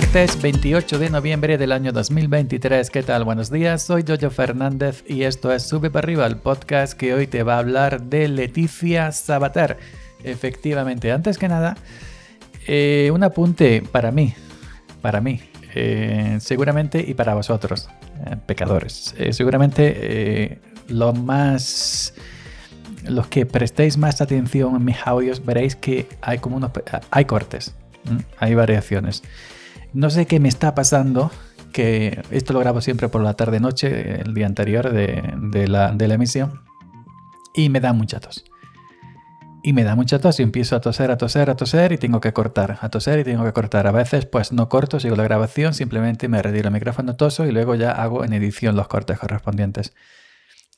Martes 28 de noviembre del año 2023. ¿Qué tal? Buenos días, soy Jojo Fernández y esto es Sube para arriba, el podcast que hoy te va a hablar de Leticia Sabater. Efectivamente, antes que nada, eh, un apunte para mí, para mí, eh, seguramente y para vosotros, eh, pecadores. seguramente lo más los que prestéis más atención en mis audios veréis que hay como unos hay cortes, hay variaciones. No sé qué me está pasando, que esto lo grabo siempre por la tarde-noche, el día anterior de, la, emisión, y me da mucha tos. Y me da mucha tos y empiezo a toser, a toser, a toser y tengo que cortar, a toser y tengo que cortar. A veces pues no corto, sigo la grabación, simplemente me retiro el micrófono toso y luego ya hago en edición los cortes correspondientes.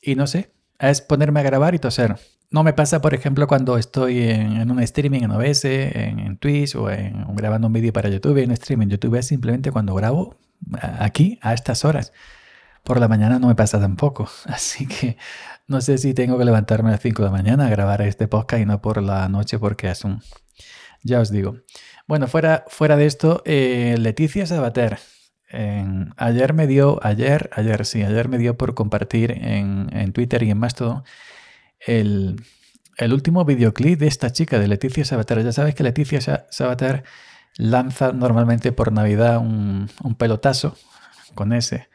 Y no sé, es ponerme a grabar y toser. No me pasa, por ejemplo, cuando estoy en, un streaming en OBS, en, Twitch o, en, grabando un vídeo para YouTube en streaming. YouTube es simplemente cuando grabo aquí a estas horas. Por la mañana no me pasa tampoco. Así que no sé si tengo que levantarme a las 5 de la mañana a grabar este podcast y no por la noche porque es un... Ya os digo. Bueno, fuera, fuera de esto, eh, Leticia Sabater. Ayer me dio, ayer, ayer sí, ayer me dio por compartir en, en Twitter y en Mastodon el, último videoclip de esta chica, de Leticia Sabater. Ya sabes que Leticia Sabater lanza normalmente por Navidad un, pelotazo con ese.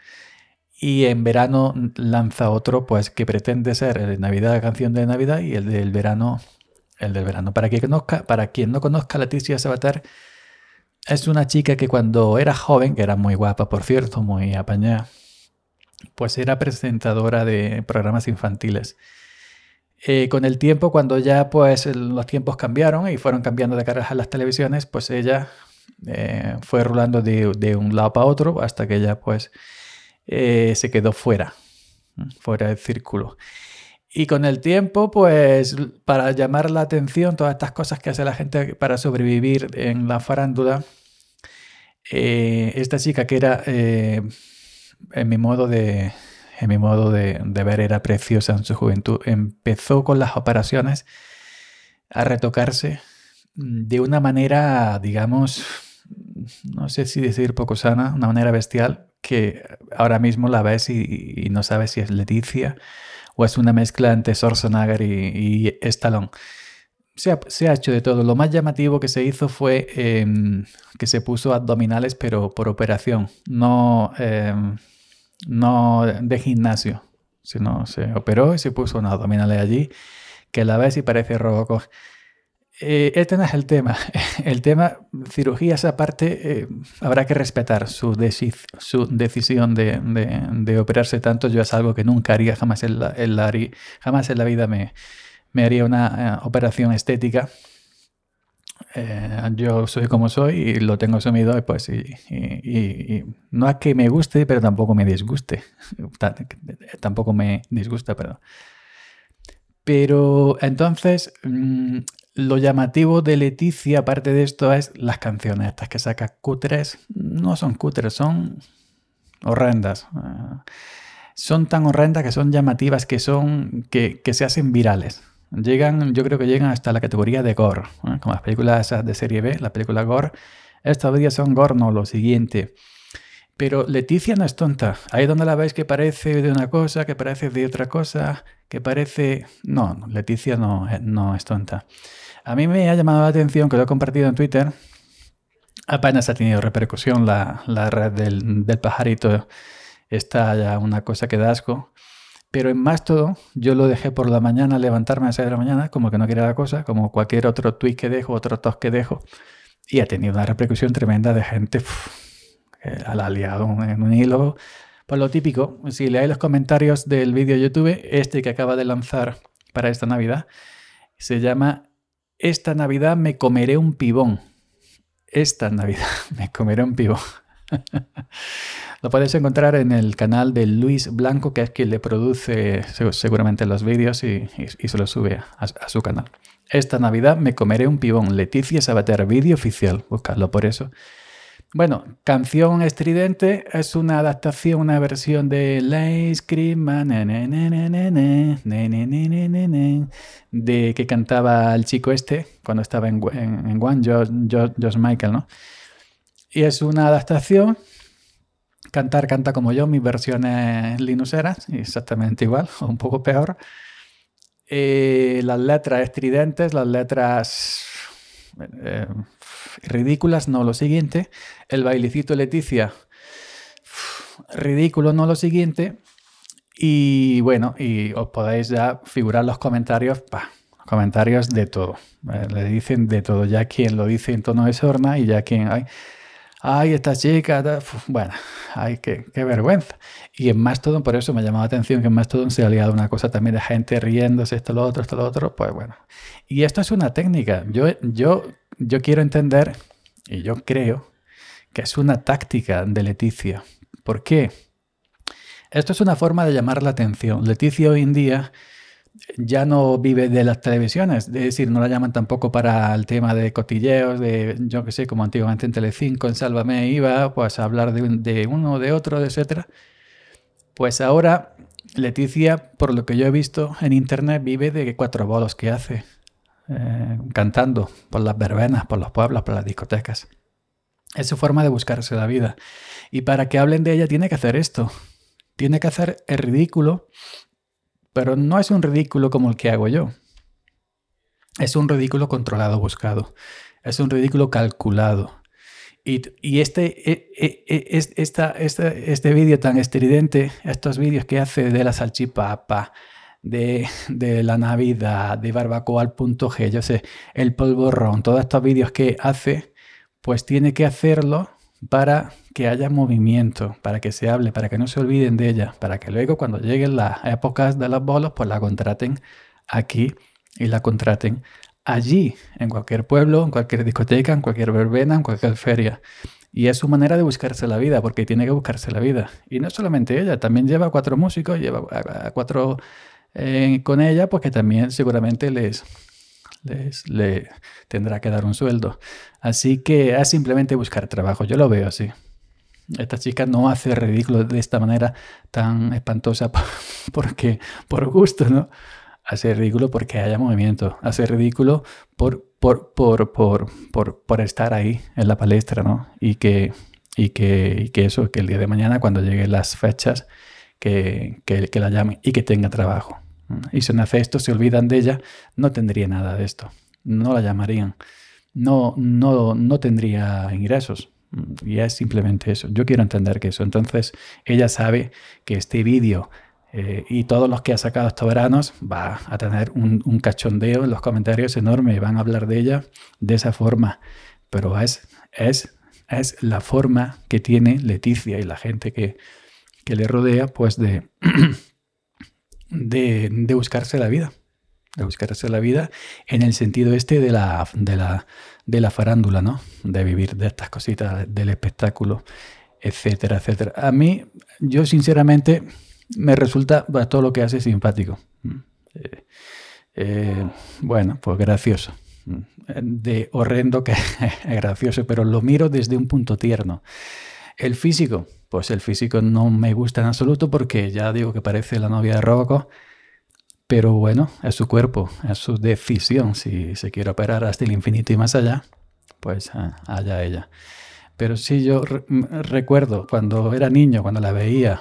Y en verano lanza otro, pues que pretende ser el de Navidad, canción de Navidad, y el del verano, el del verano. Para, que conozca, para quien no conozca a Leticia Sabater, es una chica que cuando era joven, que era muy guapa, por cierto, muy apañada, pues era presentadora de programas infantiles. Eh, con el tiempo, cuando ya pues los tiempos cambiaron y fueron cambiando de cara a las televisiones, pues ella eh, fue rolando de, un lado para otro hasta que ya pues eh, se quedó fuera, fuera del círculo. Y con el tiempo, pues para llamar la atención, todas estas cosas que hace la gente para sobrevivir en la farándula, esta chica que era, en mi modo de, en mi modo de, ver, era preciosa en su juventud. Empezó con las operaciones a retocarse de una manera, digamos, no sé si decir poco sana, una manera bestial, que ahora mismo la ves y, no sabes si es Leticia o es una mezcla entre Schwarzenegger y, y Stallone. Se ha, hecho de todo. Lo más llamativo que se hizo fue em, que se puso abdominales, pero por operación. No, em, no de gimnasio, sino se operó y se puso una abdominales allí, que la ves y parece Robocop. Eh, este no es el tema. El tema, cirugías aparte, eh, habrá que respetar su, su decisión de, operarse tanto. Yo es algo que nunca haría, jamás en la, jamás en la vida me, me haría una eh, operación estética. Eh, yo soy como soy y lo tengo asumido pues y, no es que me guste pero tampoco me disguste tampoco me disgusta perdón pero entonces mm, lo llamativo de Leticia aparte de esto es las canciones estas que saca cutres no son cutres son horrendas ah, son tan horrendas que son llamativas que son que se hacen virales Llegan, yo creo que llegan hasta la categoría de gore, como las películas de serie B, la película gore. Estas días son gore, no, lo siguiente. Pero Leticia no es tonta. Ahí donde la veis que parece de una cosa, que parece de otra cosa, que parece... No, Leticia no, eh, no es tonta. A mí me ha llamado la atención que lo he compartido en Twitter. Apenas ha tenido repercusión la, la red del, del pajarito. Está ya una cosa que da asco. Pero en más todo, yo lo dejé por la mañana, levantarme a las 6 de la mañana, como que no quería la cosa, como cualquier otro tweet que dejo, otro toque que dejo. Y ha tenido una repercusión tremenda de gente que ha liado en un hilo. Por lo típico, si leáis los comentarios del vídeo YouTube, este que acaba de lanzar para esta Navidad, se llama Esta Navidad me comeré un pibón. Esta Navidad me comeré un pibón. Lo puedes encontrar en el canal de Luis Blanco, que es quien le produce seguramente los vídeos y, se los sube a, su canal. Esta Navidad me comeré un pibón. Leticia Sabater, vídeo oficial. Buscadlo por eso. Bueno, canción estridente es una adaptación, una versión de Ice Cream de que cantaba el chico este cuando estaba en, en, One, Josh Michael, ¿no? Y es una adaptación. Cantar canta como yo, mis versiones linuseras, exactamente igual, o un poco peor. Eh, las letras estridentes, las letras eh, ridículas, no lo siguiente. El bailecito Leticia, ridículo, no lo siguiente. Y bueno, y os podéis ya figurar los comentarios, comentarios de todo. Eh, le dicen de todo, ya quien lo dice en tono de sorna y ya quien, ay, ay esta chica, bueno, ay, qué, qué, vergüenza. Y en Mastodon, por eso me ha llamado la atención que en Mastodon se ha liado una cosa también de gente riéndose, esto, lo otro, esto, lo otro, pues bueno. Y esto es una técnica. Yo, yo, yo quiero entender, y yo creo, que es una táctica de Leticia. ¿Por qué? Esto es una forma de llamar la atención. Leticia hoy en día ya no vive de las televisiones, es decir, no la llaman tampoco para el tema de cotilleos, de yo que sé, como antiguamente en Telecinco, en Sálvame iba, pues a hablar de, de uno, de otro, etcétera. Pues ahora Leticia, por lo que yo he visto en internet, vive de cuatro bolos que hace, eh, cantando por las verbenas, por los pueblos, por las discotecas. Es su forma de buscarse la vida. Y para que hablen de ella tiene que hacer esto. Tiene que hacer el ridículo, pero no es un ridículo como el que hago yo. Es un ridículo controlado, buscado. Es un ridículo calculado. Y, este, e, e, e, este vídeo tan estridente, estos vídeos que hace de la salchipapa, de, de, la Navidad, de barbacoa al punto G, yo sé, el polvorrón, todos estos vídeos que hace, pues tiene que hacerlo para que haya movimiento, para que se hable, para que no se olviden de ella, para que luego cuando lleguen las épocas de los bolos, pues la contraten aquí y la contraten allí, en cualquier pueblo, en cualquier discoteca, en cualquier verbena, en cualquier feria. Y es su manera de buscarse la vida, porque tiene que buscarse la vida. Y no solamente ella, también lleva cuatro músicos, lleva a, cuatro eh, con ella, porque también seguramente les, le tendrá que dar un sueldo. Así que es simplemente buscar trabajo, yo lo veo así. Esta chica no hace ridículo de esta manera tan espantosa porque por gusto, ¿no? Hace ridículo porque haya movimiento, hace ridículo por, por, por, por, por, por estar ahí en la palestra, ¿no? Y que, y que, y que eso, que el día de mañana cuando lleguen las fechas, que, que, que la llamen y que tenga trabajo. Y si no hace esto, se olvidan de ella, no tendría nada de esto. No la llamarían. No, no, no tendría ingresos. Y es simplemente eso. Yo quiero entender que eso. Entonces, ella sabe que este vídeo eh, y todos los que ha sacado estos veranos va a tener un, un, cachondeo en los comentarios enorme van a hablar de ella de esa forma. Pero es, es, es la forma que tiene Leticia y la gente que, que le rodea, pues de de, buscarse la vida, de buscarse la vida en el sentido este de la, de la, de la farándula, ¿no? De vivir de estas cositas, del espectáculo, etcétera, etcétera. A mí, yo sinceramente, me resulta todo lo que hace simpático. Eh, eh, bueno, pues gracioso. De horrendo que es gracioso, pero lo miro desde un punto tierno. El físico, pues el físico no me gusta en absoluto porque ya digo que parece la novia de Robocop. Pero bueno, es su cuerpo, es su decisión. Si se quiere operar hasta el infinito y más allá, pues ah, allá ella. Pero sí, yo recuerdo cuando era niño, cuando la veía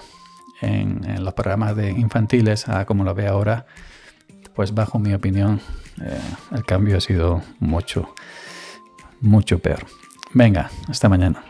en, los programas de infantiles, a como la ve ahora, pues bajo mi opinión, eh, el cambio ha sido mucho, mucho peor. Venga, hasta mañana.